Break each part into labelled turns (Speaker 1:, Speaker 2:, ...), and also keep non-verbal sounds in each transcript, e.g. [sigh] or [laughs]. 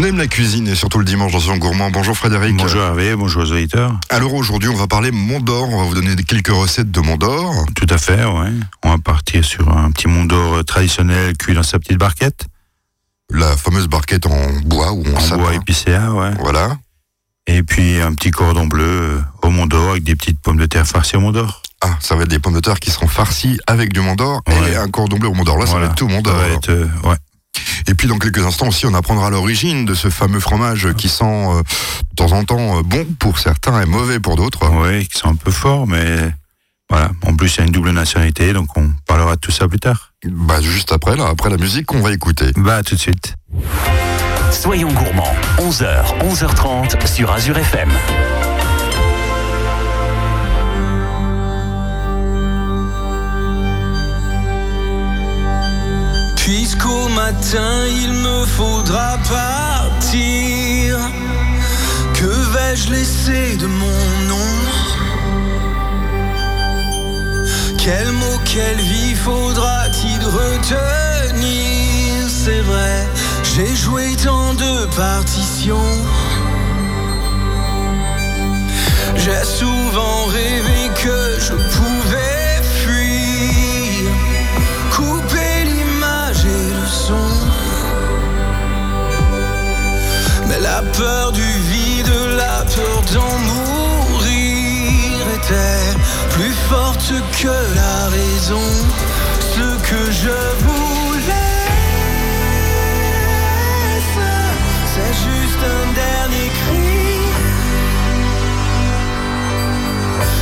Speaker 1: On aime la cuisine et surtout le dimanche dans son gourmand. Bonjour Frédéric.
Speaker 2: Bonjour Hervé, bonjour aux auditeurs.
Speaker 1: Alors aujourd'hui, on va parler Mont d'Or. On va vous donner quelques recettes de Mont d'Or.
Speaker 2: Tout à fait, ouais. On va partir sur un petit Mont d'Or traditionnel cuit dans sa petite barquette.
Speaker 1: La fameuse barquette en bois ou en,
Speaker 2: En
Speaker 1: sapin.
Speaker 2: bois épicéa, ouais.
Speaker 1: Voilà.
Speaker 2: Et puis un petit cordon bleu euh, au Mont d'Or avec des petites pommes de terre farcies au Mont d'Or.
Speaker 1: Ah, ça va être des pommes de terre qui seront farcies avec du Mont d'Or
Speaker 2: Ouais.
Speaker 1: et un cordon bleu au Mont d'Or. Là, ça va être tout Mont
Speaker 2: Ça
Speaker 1: d'Or.
Speaker 2: va être, euh, ouais.
Speaker 1: Et puis dans quelques instants aussi, on apprendra l'origine de ce fameux fromage qui sent euh, de temps en temps euh, bon pour certains et mauvais pour d'autres.
Speaker 2: Ouais, qui sont un peu forts, mais voilà. En plus, il y a une double nationalité, donc on parlera de tout ça plus tard.
Speaker 1: Bah juste après, là, après la musique qu'on va écouter.
Speaker 2: Bah, à tout de suite.
Speaker 3: Soyons gourmands, 11h, 11h30 sur Azure FM.
Speaker 4: Puisqu'au matin il me faudra partir, que vais-je laisser de mon nom? Quel mot, quelle vie faudra-t-il retenir? C'est vrai, j'ai joué tant de partitions. J'ai souvent rêvé que je pouvais la peur du vide, la peur d'en mourir était plus forte que la raison. Ce que je voulais, c'est juste un dernier cri.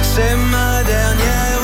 Speaker 4: C'est ma dernière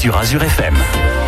Speaker 3: sur Azure FM.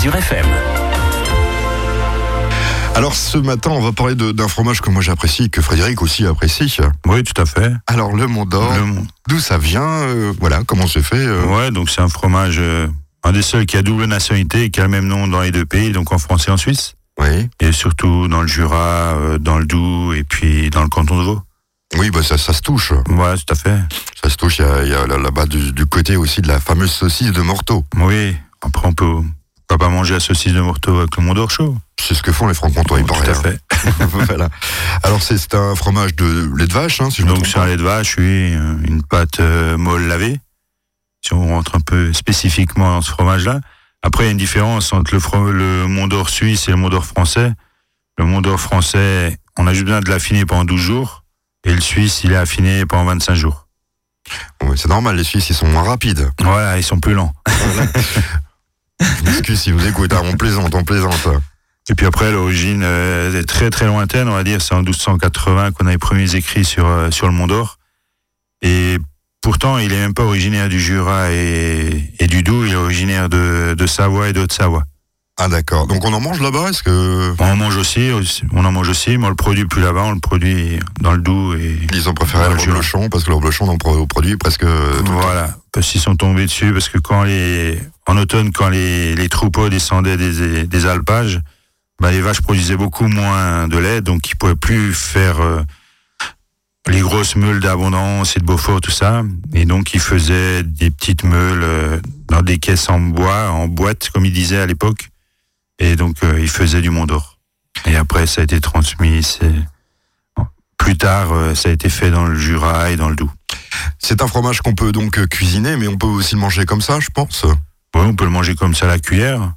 Speaker 3: Azure FM.
Speaker 1: Alors ce matin, on va parler d'un fromage que moi j'apprécie, que Frédéric aussi apprécie.
Speaker 2: Oui, tout à fait.
Speaker 1: Alors le Mont d'Or,
Speaker 2: Le
Speaker 1: d'où ça vient euh, Voilà, comment c'est fait euh,
Speaker 2: Ouais, donc c'est un fromage, euh, un des seuls qui a double nationalité et qui a le même nom dans les deux pays, donc en France et en Suisse.
Speaker 1: Oui,
Speaker 2: Et surtout dans le Jura, euh, dans le Doubs et puis dans le canton de Vaud.
Speaker 1: oui bah ça, ça se touche.
Speaker 2: Voilà, tout à fait.
Speaker 1: Ça se touche, il y a, là-bas du, du côté aussi de la fameuse saucisse de Morteau.
Speaker 2: Oui, après on peut, on peut pas manger la saucisse de Morteau avec le Mont d'Or chaud.
Speaker 1: C'est ce que font les francs-comtois, il
Speaker 2: tout
Speaker 1: paraît.
Speaker 2: à
Speaker 1: hein.
Speaker 2: fait. [laughs]
Speaker 1: voilà. Alors c'est un fromage de lait de vache, hein, si je me
Speaker 2: Donc c'est un lait de vache, oui, euh, une pâte euh, molle lavée. Si on rentre un peu spécifiquement dans ce fromage-là. Après, il y a une différence entre le, le Mont d'Or suisse et le Mont d'Or français. Le Mont d'Or français, on a juste besoin de l'affiner pendant 12 jours. Et le suisse, il est affiné pendant 25 jours.
Speaker 1: C'est normal, les Suisses ils sont moins rapides.
Speaker 2: Voilà, ils sont plus lents. [laughs]
Speaker 1: m'excuse si vous écoutez, hein, on plaisante, on plaisante.
Speaker 2: Et puis après, l'origine euh, est très très lointaine, on va dire. C'est en 1280 qu'on a les premiers écrits sur, euh, sur le Mont d'Or. Et pourtant, il est même pas originaire du Jura et, du Doubs, il est originaire de, de Savoie et de Haute-Savoie.
Speaker 1: Ah d'accord. Donc on en mange là-bas, est-ce que
Speaker 2: On en mange aussi, aussi- on en mange aussi, mais on le produit plus là-bas, on le produit dans le Doubs et
Speaker 1: ils ont préféré
Speaker 2: le
Speaker 1: reblochon parce que le reblochon on produit presque euh, tout le temps.
Speaker 2: voilà. Parce qu'ils sont tombés dessus, parce que quand les, en automne, quand les, les troupeaux descendaient des, des alpages, bah, les vaches produisaient beaucoup moins de lait, donc ils pouvaient plus faire euh, les grosses meules d'abondance et de Beaufort, tout ça. Et donc ils faisaient des petites meules euh, dans des caisses en bois, en boîte, comme ils disaient à l'époque. Et donc euh, ils faisaient du Mont d'Or. Et après, ça a été transmis. c'est- Plus tard, euh, ça a été fait dans le Jura et dans le Doubs.
Speaker 1: C'est un fromage qu'on peut donc euh, cuisiner, mais on peut aussi le manger comme ça, je pense.
Speaker 2: Oui, on peut le manger comme ça à la cuillère.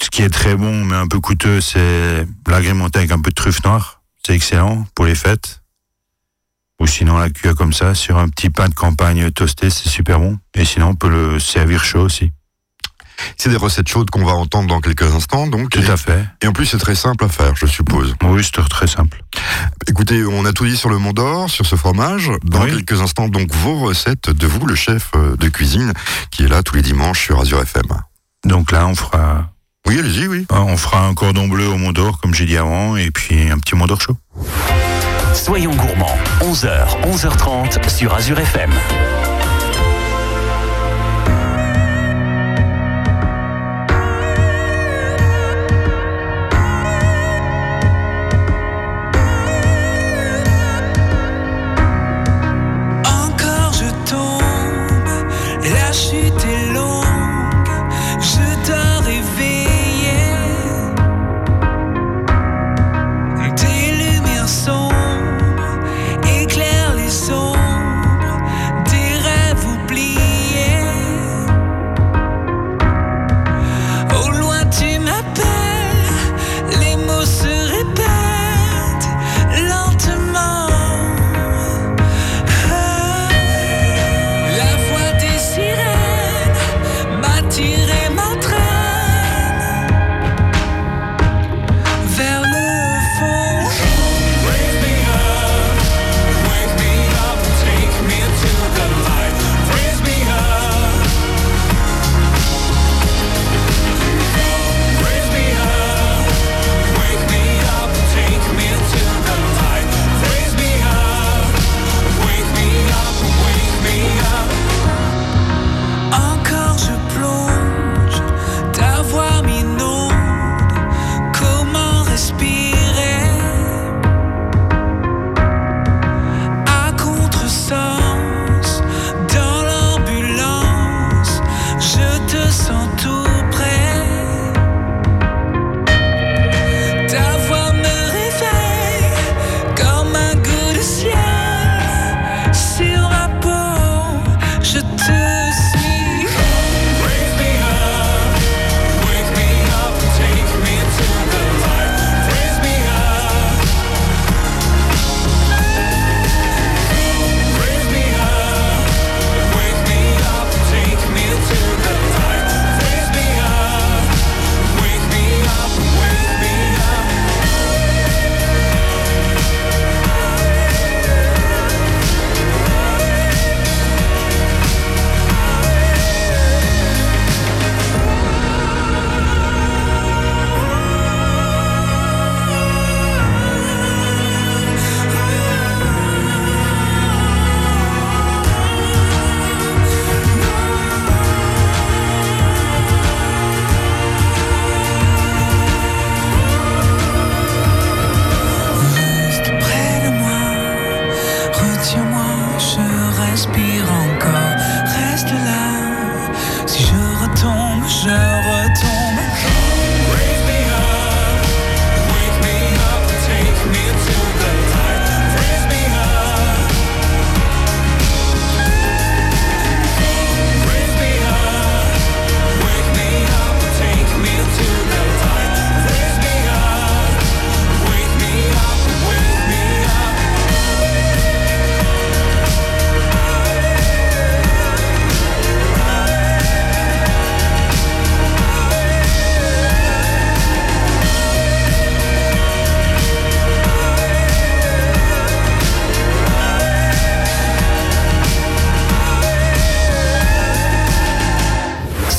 Speaker 2: Ce qui est très bon, mais un peu coûteux, c'est l'agrémenter avec un peu de truffe noire. C'est excellent pour les fêtes. Ou sinon, la cuillère comme ça, sur un petit pain de campagne toasté, c'est super bon. Et sinon, on peut le servir chaud aussi.
Speaker 1: C'est des recettes chaudes qu'on va entendre dans quelques instants, donc.
Speaker 2: Tout
Speaker 1: et,
Speaker 2: à fait.
Speaker 1: et en plus, c'est très simple à faire, je suppose.
Speaker 2: Oui, c'est très simple.
Speaker 1: Écoutez, on a tout dit sur le Mont d'Or, sur ce fromage. Dans
Speaker 2: Oui.
Speaker 1: quelques instants, donc, vos recettes de vous, le chef euh, de cuisine, qui est là tous les dimanches sur Azure FM.
Speaker 2: Donc là, on fera,
Speaker 1: Oui, allez-y, oui.
Speaker 2: on fera un cordon bleu au Mont d'Or, comme j'ai dit avant, et puis un petit Mont d'Or chaud.
Speaker 3: Soyons gourmands, 11h, 11h30 sur Azure FM.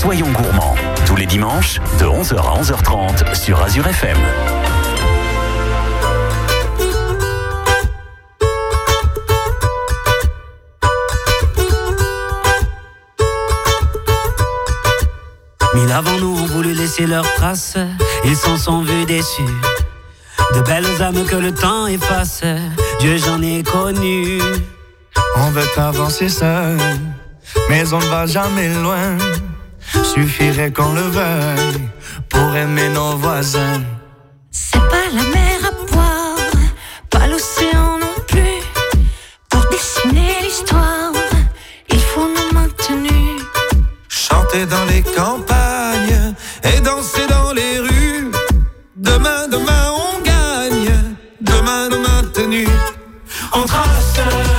Speaker 5: Soyons gourmands, tous les dimanches, de 11h à 11h30 sur Azure FM.
Speaker 6: Mille avant nous ont voulu laisser leurs traces, ils s'en sont vus déçus. De belles âmes que le temps efface, Dieu j'en ai connu.
Speaker 7: On veut avancer seul, mais on ne va jamais loin. Suffirait qu'on le veuille pour aimer nos voisins.
Speaker 8: C'est pas la mer à boire, pas l'océan non plus. Pour dessiner l'histoire, il faut nous maintenir.
Speaker 9: Chanter dans les campagnes et danser dans les rues. Demain, demain, on gagne. Demain, nos maintenus. On. Trace,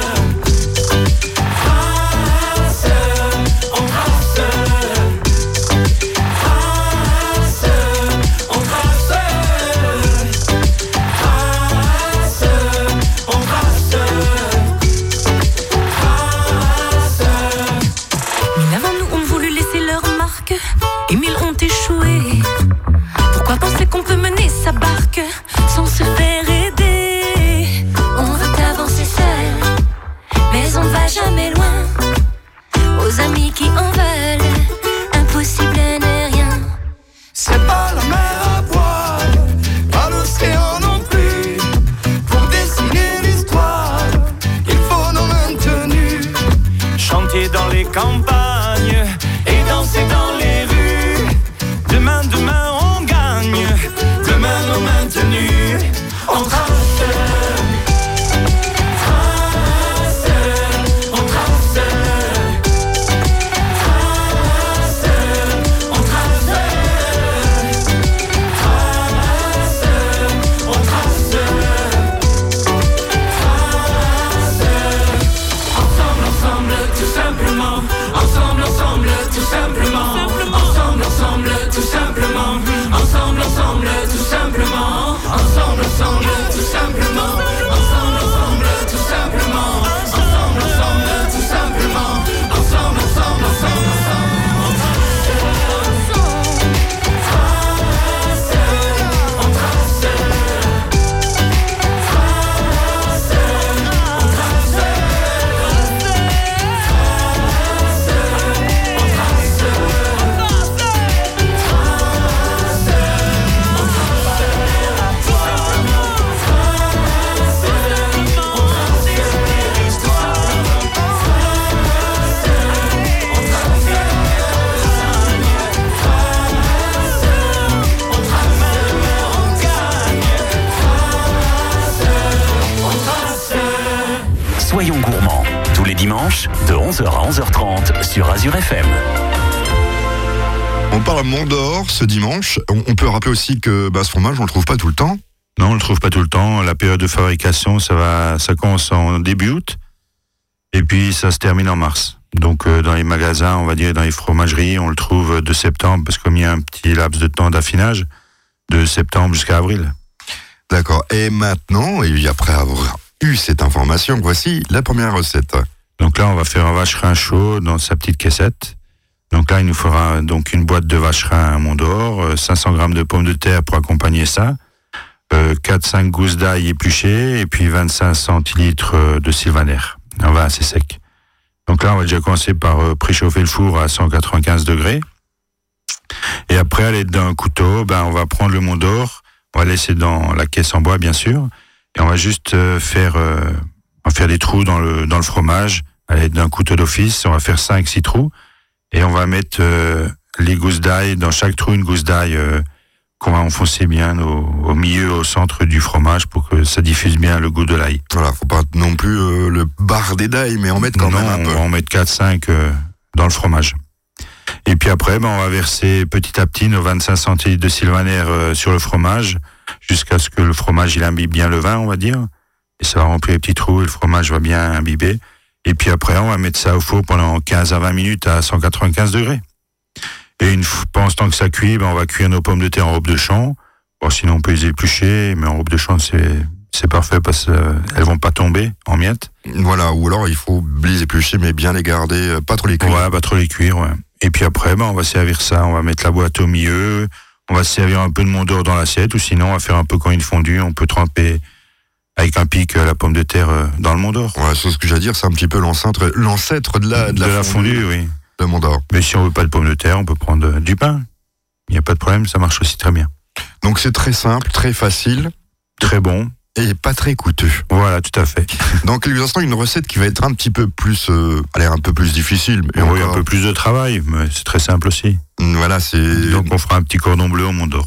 Speaker 5: 11h30 sur Azure FM.
Speaker 1: On parle à Mont d'Or ce dimanche. On, on peut rappeler aussi que bah, ce fromage, on le trouve pas tout le temps.
Speaker 2: Non, on le trouve pas tout le temps. La période de fabrication, ça va, ça commence en début août, et puis ça se termine en mars. Donc euh, dans les magasins, on va dire dans les fromageries, on le trouve de septembre, parce que comme il y a un petit laps de temps d'affinage, de septembre jusqu'à avril.
Speaker 1: D'accord. Et maintenant, et après avoir eu cette information, voici la première recette.
Speaker 2: Donc là, on va faire un vacherin chaud dans sa petite caissette. Donc là, il nous fera donc une boîte de vacherin à Mont d'Or, euh, 500 grammes de pommes de terre pour accompagner ça, euh, 4-5 gousses d'ail épluchées et puis 25 centilitres euh, de sylvaner. Un vin assez sec. Donc là, on va déjà commencer par euh, préchauffer le four à 195 degrés. Et après, à l'aide d'un couteau, ben, on va prendre le Mont d'Or, on va laisser dans la caisse en bois, bien sûr, et on va juste euh, faire, euh, faire des trous dans le, dans le fromage à l'aide d'un couteau d'office. On va faire 5-6 trous et on va mettre euh, les gousses d'ail dans chaque trou une gousse d'ail euh, qu'on va enfoncer bien au, au, milieu, au centre du fromage pour que ça diffuse bien le goût de l'ail.
Speaker 1: Voilà, faut pas non plus euh, le barder d'ail, mais en mettre quand
Speaker 2: non,
Speaker 1: même un peu.
Speaker 2: on va en mettre 4-5 euh, dans le fromage. Et puis après, ben, on va verser petit à petit nos 25 centilitres de sylvaner euh, sur le fromage jusqu'à ce que le fromage il imbibe bien le vin, on va dire. Et ça va remplir les petits trous et le fromage va bien imbiber. Et puis après, on va mettre ça au four pendant 15 à 20 minutes à 195 degrés. Et une fois, pendant ce temps que ça cuit, ben, on va cuire nos pommes de terre en robe de champ. Bon, sinon, on peut les éplucher, mais en robe de champ, c'est, c'est parfait parce qu'elles vont pas tomber en miettes.
Speaker 1: Voilà, ou alors il faut les éplucher, mais bien les garder, euh, pas trop les cuire.
Speaker 2: Ouais, pas trop les cuire, ouais. Et puis après, ben, on va servir ça, on va mettre la boîte au milieu, on va servir un peu de mondor dans l'assiette, ou sinon, on va faire un peu quand une fondue, on peut tremper avec un pic euh, la pomme de terre euh, dans le mondor.
Speaker 1: Ouais, c'est ce que j'allais dire, c'est un petit peu l'ancêtre, l'ancêtre de la, de la,
Speaker 2: fondue, oui.
Speaker 1: Le mondor.
Speaker 2: Mais si on veut pas de pommes de terre, on peut prendre euh, du pain. Il n'y a pas de problème, ça marche aussi très bien.
Speaker 1: Donc c'est très simple, très facile.
Speaker 2: Très bon.
Speaker 1: Et pas très coûteux.
Speaker 2: Voilà, tout à fait. [laughs]
Speaker 1: Dans quelques instants, une recette qui va être un petit peu plus, euh, allez, un peu plus difficile.
Speaker 2: Mais oui, encore... un peu plus de travail, mais c'est très simple aussi.
Speaker 1: Voilà, c'est.
Speaker 2: Donc on fera un petit cordon bleu au Mont d'Or.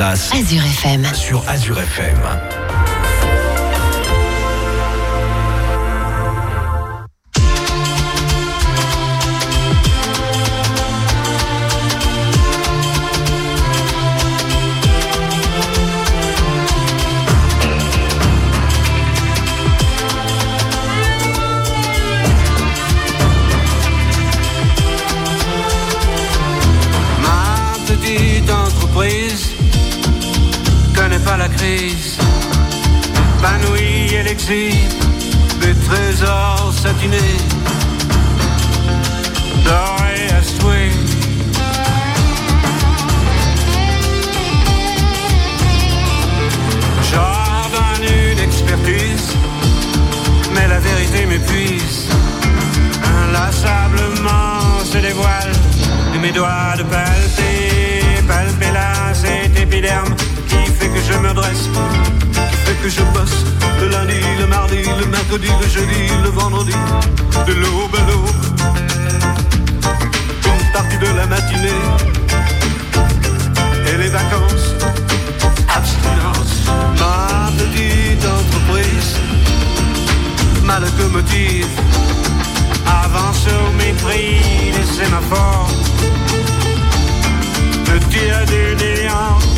Speaker 10: Alsace
Speaker 11: Azure FM.
Speaker 10: sur Azure FM.
Speaker 12: Le lundi, le mardi, le mercredi, le jeudi, le vendredi, de l'aube à l'aube, une partie de la matinée. Et les vacances, abstinence, ma petite entreprise, ma locomotive avance au mépris des sémaphores. Le tir du néant.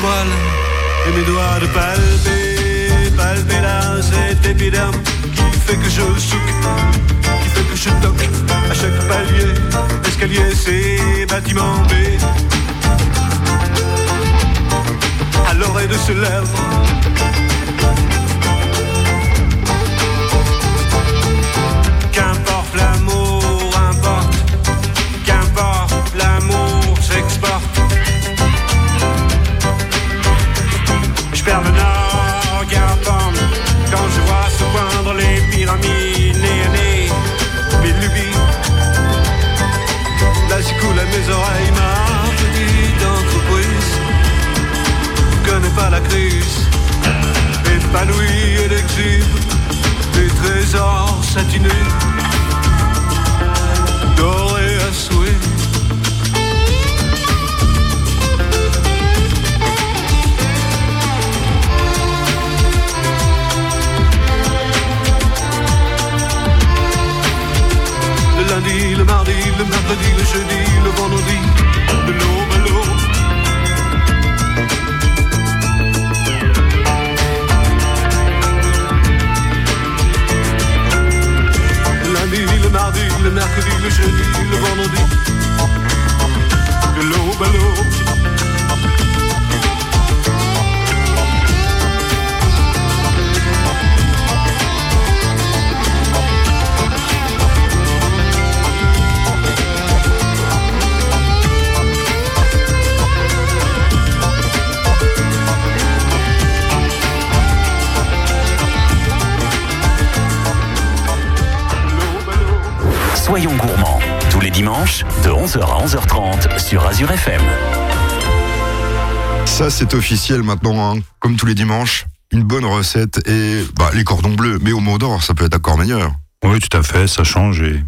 Speaker 12: Et mes doigts de palper, palper là cet épiderme qui fait que je souque qui fait que je toque à chaque palier, escalier, c'est bâtiment B. À l'oreille de ce lèvre. J'écoule à
Speaker 3: dimanches, de 11h à 11h30 sur Azure FM.
Speaker 1: Ça, c'est officiel maintenant, hein. comme tous les dimanches. Une bonne recette et bah, les cordons bleus. Mais au mot d'or, ça peut être encore meilleur.
Speaker 2: Oui, tout à fait, ça change et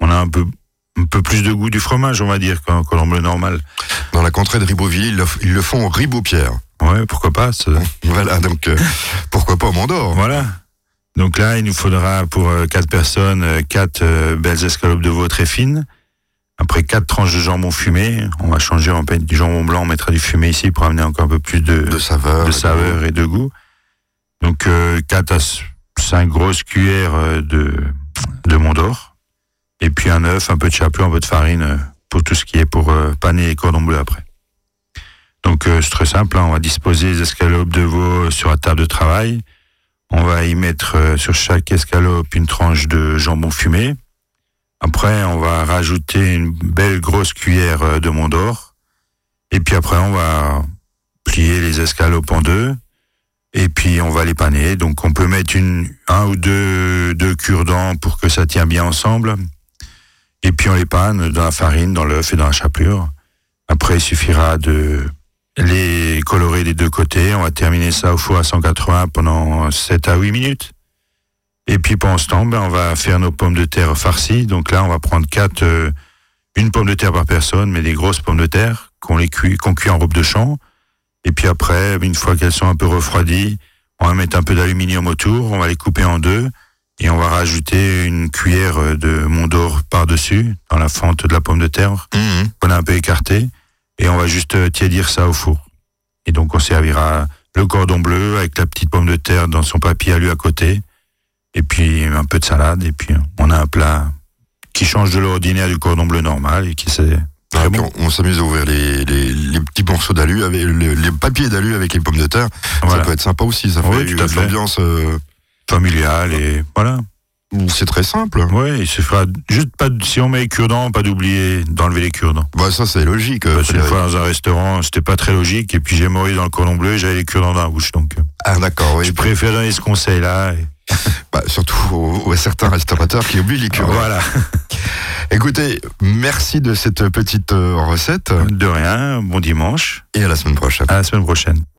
Speaker 2: on a un peu, un peu plus de goût du fromage, on va dire, qu'un colombe bleu normal.
Speaker 1: Dans la contrée de Ribeauville, ils le, font au Ribot-Pierre.
Speaker 2: Ouais, pourquoi pas [laughs]
Speaker 1: Voilà, donc euh, pourquoi pas au Mont d'Or
Speaker 2: Voilà. Donc là, il nous faudra pour euh, quatre personnes, euh, quatre euh, belles escalopes de veau très fines. Après quatre tranches de jambon fumé, on va changer, va mettre du jambon blanc, on mettra du fumé ici pour amener encore un peu plus de,
Speaker 1: De saveur.
Speaker 2: de saveur et de goût. Donc euh, 4 à 5 grosses cuillères euh, de, de Mont d'Or. Et puis un œuf, un peu de chapelure, un peu de farine euh, pour tout ce qui est pour euh, paner les cordons bleus après. Donc euh, c'est très simple, hein. on va disposer les escalopes de veau sur la table de travail. On va y mettre sur chaque escalope une tranche de jambon fumé. Après, on va rajouter une belle grosse cuillère euh, de Mont d'Or. Et puis après, on va plier les escalopes en deux. Et puis on va les paner. Donc on peut mettre une, un ou deux, deux cure-dents pour que ça tient bien ensemble. Et puis on les panne dans la farine, dans l'œuf et dans la chapelure. Après, il suffira de les colorer des deux côtés. On va terminer ça au four à 180 pendant 7 à 8 minutes. Et puis pendant ce temps, ben, on va faire nos pommes de terre farcies. Donc là, on va prendre quatre, euh, une pomme de terre par personne, mais des grosses pommes de terre qu'on les cuit, qu'on cuit en robe de champ. Et puis après, une fois qu'elles sont un peu refroidies, on va mettre un peu d'aluminium autour, on va les couper en deux et on va rajouter une cuillère de Mont d'Or par-dessus, dans la fente de la pomme de terre,
Speaker 1: Mhm.
Speaker 2: qu'on a un peu écartée, et on va juste euh, tiédir ça au four. Et donc on servira le cordon bleu avec la petite pomme de terre dans son papier alu à côté, et puis un peu de salade, et puis on a un plat qui change de l'ordinaire du cordon bleu normal et qui
Speaker 1: Ah,
Speaker 2: bon.
Speaker 1: on on s'amuse à ouvrir les, les, les petits morceaux d'alu, avec les, les papiers d'alu avec les pommes de terre.
Speaker 2: Voilà.
Speaker 1: Ça peut être sympa aussi, ça
Speaker 2: Oui,
Speaker 1: fait une ambiance. euh,
Speaker 2: familial et voilà.
Speaker 1: c'est très simple.
Speaker 2: Il se fera juste pas si on met les cure-dents, pas d'oublier d'enlever les cure-dents.
Speaker 1: Bah, ça, c'est logique. euh,
Speaker 2: Parce qu'une
Speaker 1: Frédéric.
Speaker 2: fois dans un restaurant, c'était pas très logique, et puis j'ai mordu dans le cordon bleu, et j'avais les cure-dents dans la bouche, donc euh,
Speaker 1: Ah, d'accord, oui.
Speaker 2: je préfère donner ce conseil-là. et-
Speaker 1: Bah, surtout aux, aux certains restaurateurs qui oublient les cure-dents.
Speaker 2: Voilà, [laughs]
Speaker 1: Écoutez, merci de cette petite euh, recette
Speaker 2: de rien, bon dimanche,
Speaker 1: et à la semaine prochaine.
Speaker 2: à la semaine prochaine.